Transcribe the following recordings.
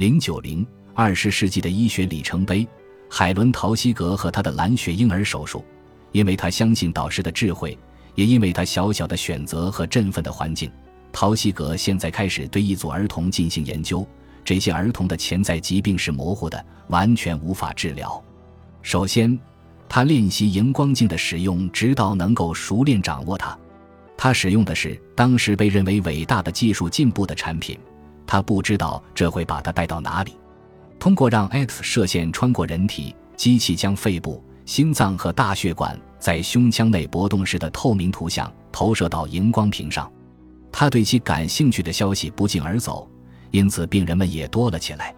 零九零二十世纪的医学里程碑，海伦·陶希格和他的蓝血婴儿手术。因为他相信导师的智慧，也因为他小小的选择和振奋的环境，陶希格现在开始对一组儿童进行研究。这些儿童的潜在疾病是模糊的，完全无法治疗。首先，他练习荧光镜的使用，直到能够熟练掌握它。他使用的是当时被认为伟大的技术进步的产品。他不知道这会把他带到哪里。通过让 X 射线穿过人体，机器将肺部、心脏和大血管在胸腔内搏动时的透明图像投射到荧光屏上。他对其感兴趣的消息不胫而走，因此病人们也多了起来。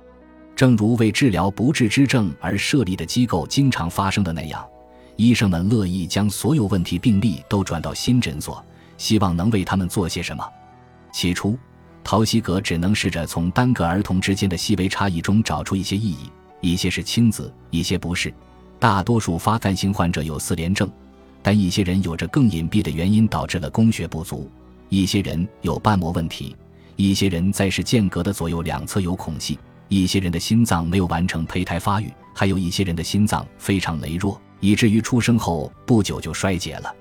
正如为治疗不治之症而设立的机构经常发生的那样，医生们乐意将所有问题病例都转到新诊所，希望能为他们做些什么。起初。陶希格只能试着从单个儿童之间的细微差异中找出一些意义，一些是亲子，一些不是。大多数发干性患者有四联症，但一些人有着更隐蔽的原因导致了供血不足；一些人有瓣膜问题；一些人在是间隔的左右两侧有孔隙；一些人的心脏没有完成胚胎发育；还有一些人的心脏非常羸弱，以至于出生后不久就衰竭了。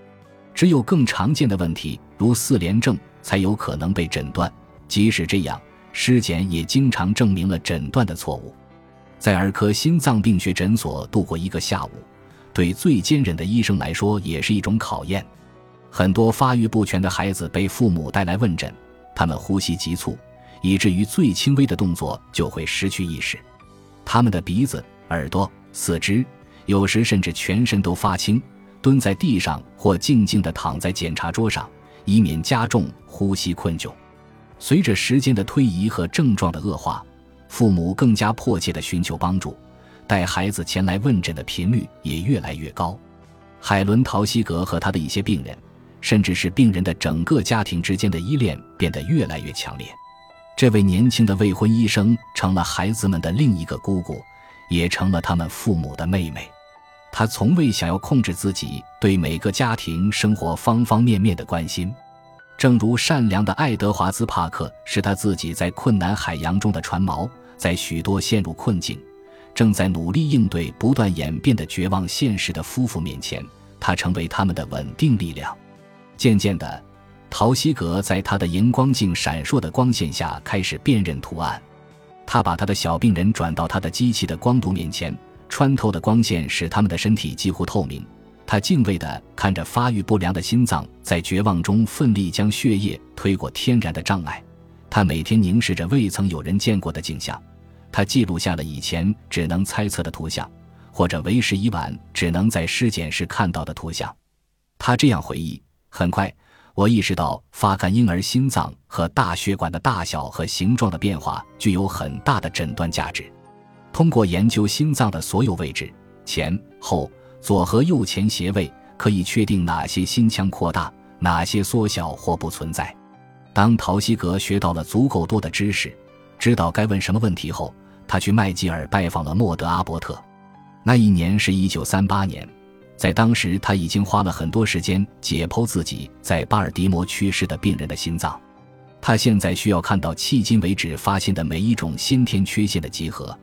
只有更常见的问题，如四联症，才有可能被诊断。即使这样，尸检也经常证明了诊断的错误。在儿科心脏病学诊所度过一个下午，对最坚韧的医生来说也是一种考验。很多发育不全的孩子被父母带来问诊，他们呼吸急促，以至于最轻微的动作就会失去意识。他们的鼻子、耳朵、四肢，有时甚至全身都发青，蹲在地上或静静地躺在检查桌上，以免加重呼吸困窘。随着时间的推移和症状的恶化，父母更加迫切地寻求帮助，带孩子前来问诊的频率也越来越高。海伦·陶希格和他的一些病人，甚至是病人的整个家庭之间的依恋变得越来越强烈。这位年轻的未婚医生成了孩子们的另一个姑姑，也成了他们父母的妹妹。他从未想要控制自己对每个家庭生活方方面面的关心。正如善良的爱德华兹·帕克是他自己在困难海洋中的船锚，在许多陷入困境、正在努力应对不断演变的绝望现实的夫妇面前，他成为他们的稳定力量。渐渐的，陶希格在他的荧光镜闪烁的光线下开始辨认图案。他把他的小病人转到他的机器的光读面前，穿透的光线使他们的身体几乎透明。他敬畏地看着发育不良的心脏在绝望中奋力将血液推过天然的障碍。他每天凝视着未曾有人见过的景象。他记录下了以前只能猜测的图像，或者为时已晚只能在尸检时看到的图像。他这样回忆：很快，我意识到发干婴儿心脏和大血管的大小和形状的变化具有很大的诊断价值。通过研究心脏的所有位置——前后。左和右前斜位可以确定哪些心腔扩大，哪些缩小或不存在。当陶希格学到了足够多的知识，知道该问什么问题后，他去麦吉尔拜访了莫德阿伯特。那一年是一九三八年，在当时他已经花了很多时间解剖自己在巴尔的摩去世的病人的心脏。他现在需要看到迄今为止发现的每一种先天缺陷的集合，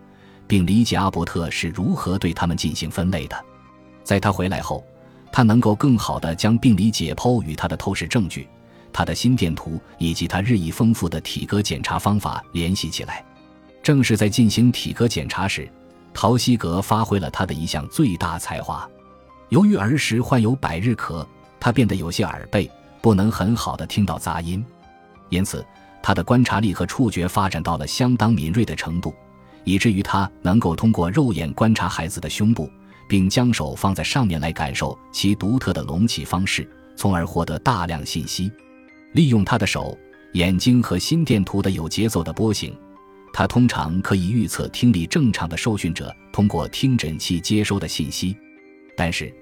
并理解阿伯特是如何对他们进行分类的。在他回来后，他能够更好地将病理解剖与他的透视证据、他的心电图以及他日益丰富的体格检查方法联系起来。正是在进行体格检查时，陶希格发挥了他的一项最大才华。由于儿时患有百日咳，他变得有些耳背，不能很好的听到杂音，因此他的观察力和触觉发展到了相当敏锐的程度，以至于他能够通过肉眼观察孩子的胸部。并将手放在上面来感受其独特的隆起方式，从而获得大量信息。利用他的手、眼睛和心电图的有节奏的波形，他通常可以预测听力正常的受训者通过听诊器接收的信息。但是，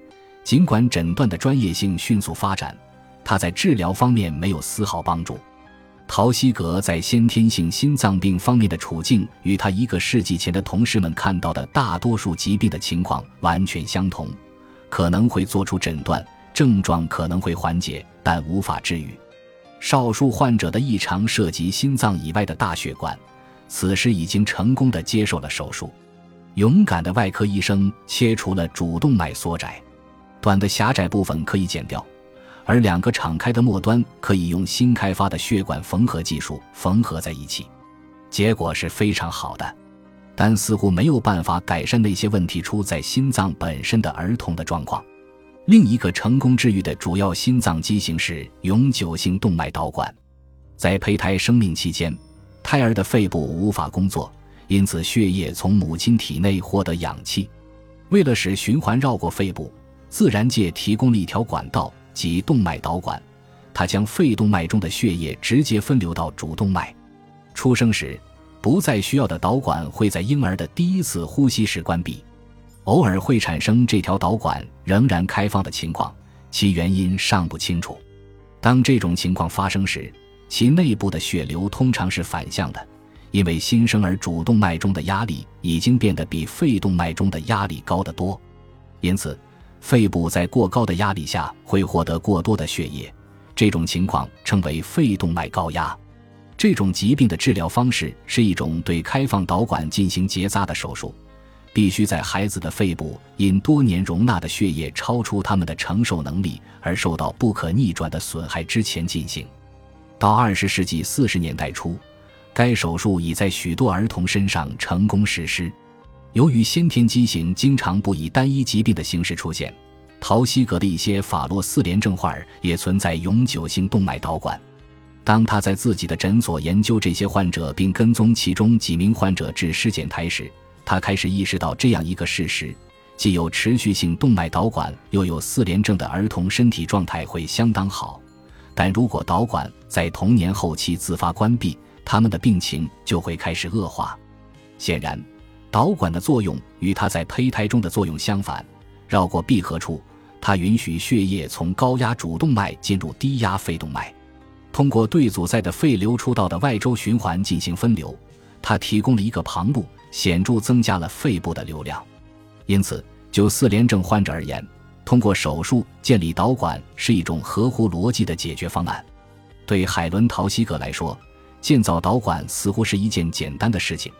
尽管诊断的专业性迅速发展，他在治疗方面没有丝毫帮助。陶希格在先天性心脏病方面的处境与他一个世纪前的同事们看到的大多数疾病的情况完全相同，可能会做出诊断，症状可能会缓解，但无法治愈。少数患者的异常涉及心脏以外的大血管，此时已经成功的接受了手术。勇敢的外科医生切除了主动脉缩窄，短的狭窄部分可以剪掉，而两个敞开的末端可以用新开发的血管缝合技术缝合在一起。结果是非常好的，但似乎没有办法改善那些问题出在心脏本身的儿童的状况。另一个成功治愈的主要心脏畸形是永久性动脉导管。在胚胎生命期间，胎儿的肺部无法工作，因此血液从母亲体内获得氧气。为了使循环绕过肺部，自然界提供了一条管道，即动脉导管。它将肺动脉中的血液直接分流到主动脉。出生时，不再需要的导管会在婴儿的第一次呼吸时关闭。偶尔会产生这条导管仍然开放的情况，其原因尚不清楚。当这种情况发生时，其内部的血流通常是反向的，因为新生儿主动脉中的压力已经变得比肺动脉中的压力高得多，因此肺部在过高的压力下会获得过多的血液。这种情况称为肺动脉高压。这种疾病的治疗方式是一种对开放导管进行结扎的手术。必须在孩子的肺部因多年容纳的血液超出他们的承受能力而受到不可逆转的损害之前进行。到二十世纪四十年代初，该手术已在许多儿童身上成功实施。由于先天畸形经常不以单一疾病的形式出现，陶希格的一些法洛四联症患儿也存在永久性动脉导管。当他在自己的诊所研究这些患者，并跟踪其中几名患者至尸检台时，他开始意识到这样一个事实：既有持续性动脉导管，又有四联症的儿童身体状态会相当好。但如果导管在童年后期自发关闭，他们的病情就会开始恶化。显然，导管的作用与它在胚胎中的作用相反。绕过闭合处，它允许血液从高压主动脉进入低压肺动脉，通过对阻塞的肺流出道的外周循环进行分流。它提供了一个旁路。显著增加了肺部的流量，因此就四联症患者而言，通过手术建立导管是一种合乎逻辑的解决方案。对海伦·陶希格来说，建造导管似乎是一件简单的事情，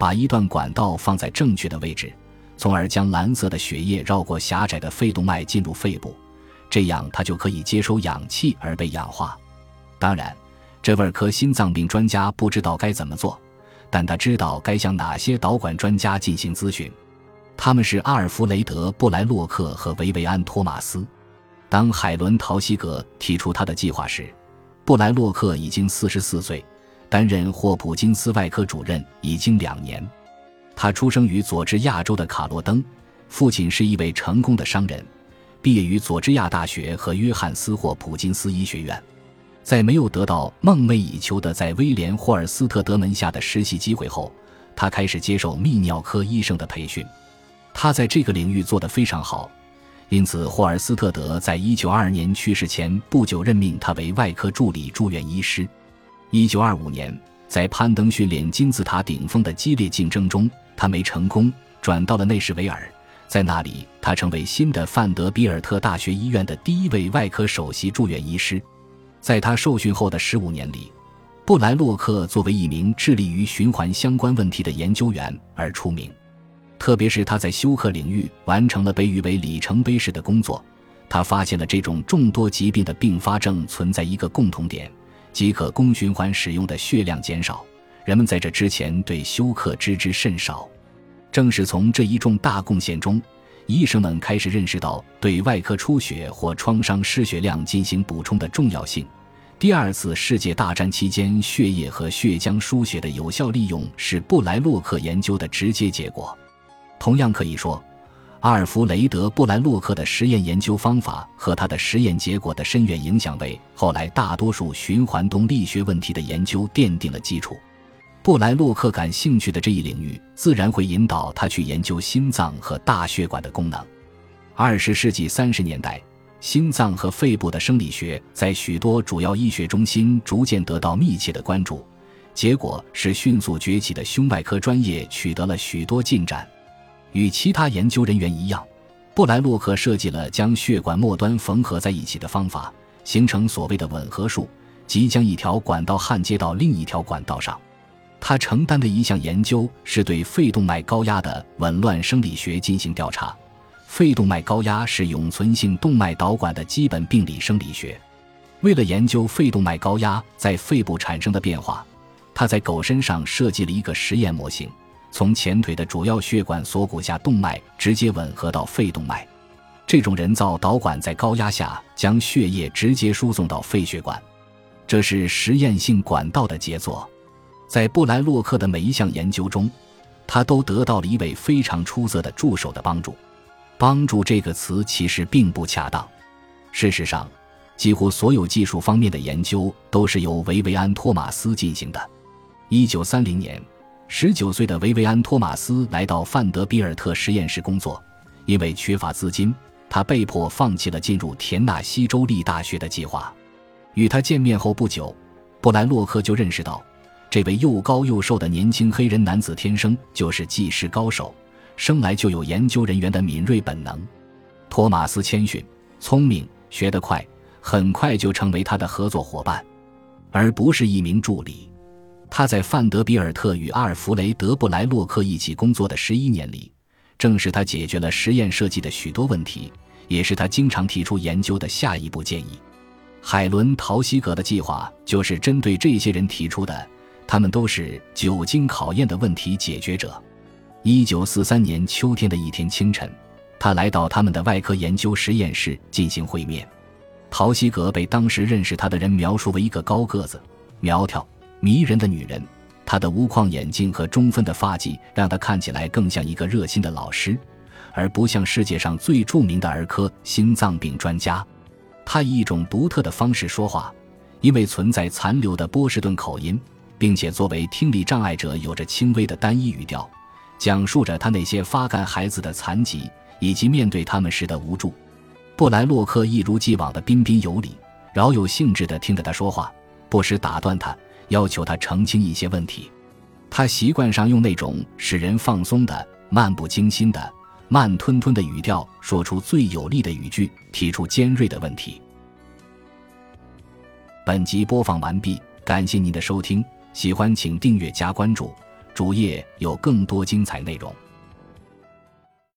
把一段管道放在正确的位置，从而将蓝色的血液绕过狭窄的肺动脉进入肺部，这样它就可以接收氧气而被氧化。当然，这位科心脏病专家不知道该怎么做。但他知道该向哪些导管专家进行咨询，他们是阿尔弗雷德·布莱洛克和维维安·托马斯。当海伦·陶希格提出他的计划时，布莱洛克已经四十四岁，担任霍普金斯外科主任已经两年。他出生于佐治亚州的卡洛登，父亲是一位成功的商人，毕业于佐治亚大学和约翰斯·霍普金斯医学院。在没有得到梦寐以求的在威廉·霍尔斯特德门下的实习机会后，他开始接受泌尿科医生的培训。他在这个领域做得非常好，因此霍尔斯特德在1922年去世前不久任命他为外科助理住院医师。1925年，在攀登训练金字塔顶峰的激烈竞争中，他没成功，转到了内什维尔，在那里他成为新的范德比尔特大学医院的第一位外科首席住院医师。在他受训后的十五年里，布莱洛克作为一名致力于循环相关问题的研究员而出名。特别是他在休克领域完成了被誉为里程碑式的工作。他发现了这种众多疾病的并发症存在一个共同点，即可供循环使用的血量减少。人们在这之前对休克知之甚少。正是从这一重大贡献中。医生们开始认识到对外科出血或创伤失血量进行补充的重要性。第二次世界大战期间，血液和血浆输血的有效利用是布莱洛克研究的直接结果。同样可以说，阿尔弗雷德·布莱洛克的实验研究方法和他的实验结果的深远影响，为后来大多数循环动力学问题的研究奠定了基础。布莱洛克感兴趣的这一领域，自然会引导他去研究心脏和大血管的功能。二十世纪三十年代，心脏和肺部的生理学在许多主要医学中心逐渐得到密切的关注，结果是迅速崛起的胸外科专业取得了许多进展。与其他研究人员一样，布莱洛克设计了将血管末端缝合在一起的方法，形成所谓的吻合术，即将一条管道焊接到另一条管道上。他承担的一项研究是对肺动脉高压的紊乱生理学进行调查。肺动脉高压是永存性动脉导管的基本病理生理学。为了研究肺动脉高压在肺部产生的变化，他在狗身上设计了一个实验模型，从前腿的主要血管锁骨下动脉直接吻合到肺动脉。这种人造导管在高压下将血液直接输送到肺血管，这是实验性管道的杰作。在布莱洛克的每一项研究中，他都得到了一位非常出色的助手的帮助。帮助这个词其实并不恰当。事实上，几乎所有技术方面的研究都是由维维安·托马斯进行的。一九三零年，十九岁的维维安·托马斯来到范德比尔特实验室工作，因为缺乏资金，他被迫放弃了进入田纳西州立大学的计划。与他见面后不久，布莱洛克就认识到，这位又高又瘦的年轻黑人男子天生就是技师高手。生来就有研究人员的敏锐本能，托马斯谦逊、聪明、学得快，很快就成为他的合作伙伴，而不是一名助理。他在范德比尔特与阿尔弗雷德·布莱洛克一起工作的十一年里，正是他解决了实验设计的许多问题，也是他经常提出研究的下一步建议。海伦·陶希格的计划就是针对这些人提出的，他们都是久经考验的问题解决者。一九四三年秋天的一天清晨，他来到他们的外科研究实验室进行会面。陶希格被当时认识他的人描述为一个高个子、苗条、迷人的女人。她的无框眼镜和中分的发髻让她看起来更像一个热心的老师，而不像世界上最著名的儿科心脏病专家。她以一种独特的方式说话，因为存在残留的波士顿口音，并且作为听力障碍者有着轻微的单一语调。讲述着他那些发干孩子的残疾，以及面对他们时的无助。布莱洛克一如既往的彬彬有礼，饶有兴致地听着他说话，不时打断他，要求他澄清一些问题。他习惯上用那种使人放松的、漫不经心的、慢吞吞的语调，说出最有力的语句，提出尖锐的问题。本集播放完毕，感谢您的收听，喜欢请订阅加关注。主页有更多精彩内容。